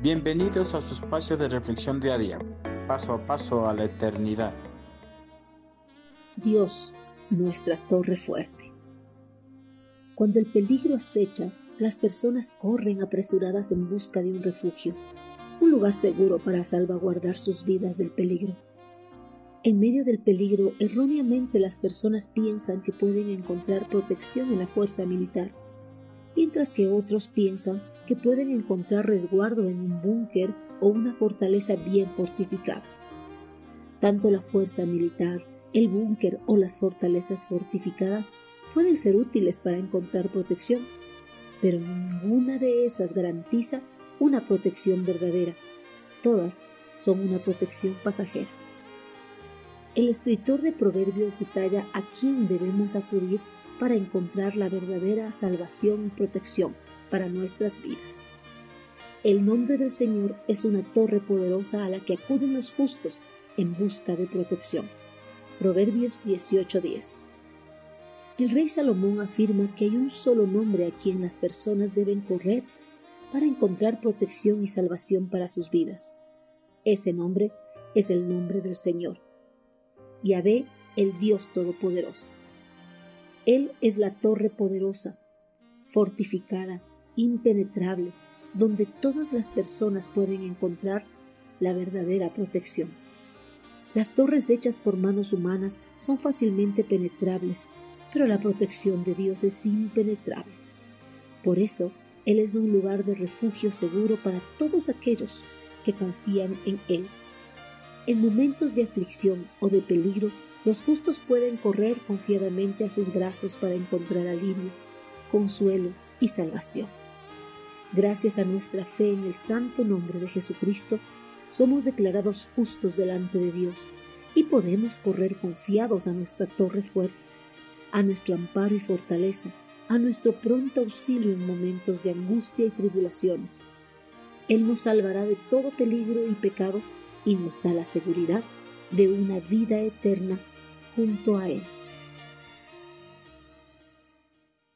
Bienvenidos a su espacio de reflexión diaria, paso a paso a la eternidad. Dios, nuestra torre fuerte. Cuando el peligro acecha, las personas corren apresuradas en busca de un refugio, un lugar seguro para salvaguardar sus vidas del peligro. En medio del peligro, erróneamente las personas piensan que pueden encontrar protección en la fuerza militar, mientras que otros piensan que pueden encontrar resguardo en un búnker o una fortaleza bien fortificada. Tanto la fuerza militar, el búnker o las fortalezas fortificadas pueden ser útiles para encontrar protección, pero ninguna de esas garantiza una protección verdadera. Todas son una protección pasajera. El escritor de Proverbios detalla a quién debemos acudir para encontrar la verdadera salvación y protección para nuestras vidas. El nombre del Señor es una torre poderosa a la que acuden los justos en busca de protección. Proverbios 18:10. El rey Salomón afirma que hay un solo nombre a quien las personas deben correr para encontrar protección y salvación para sus vidas. Ese nombre es el nombre del Señor. Yahvé, el Dios Todopoderoso. Él es la torre poderosa, fortificada, impenetrable, donde todas las personas pueden encontrar la verdadera protección. Las torres hechas por manos humanas son fácilmente penetrables, pero la protección de Dios es impenetrable. Por eso, Él es un lugar de refugio seguro para todos aquellos que confían en Él. En momentos de aflicción o de peligro, los justos pueden correr confiadamente a sus brazos para encontrar alivio, consuelo y salvación. Gracias a nuestra fe en el santo nombre de Jesucristo, somos declarados justos delante de Dios y podemos correr confiados a nuestra torre fuerte, a nuestro amparo y fortaleza, a nuestro pronto auxilio en momentos de angustia y tribulaciones. Él nos salvará de todo peligro y pecado y nos da la seguridad de una vida eterna junto a Él.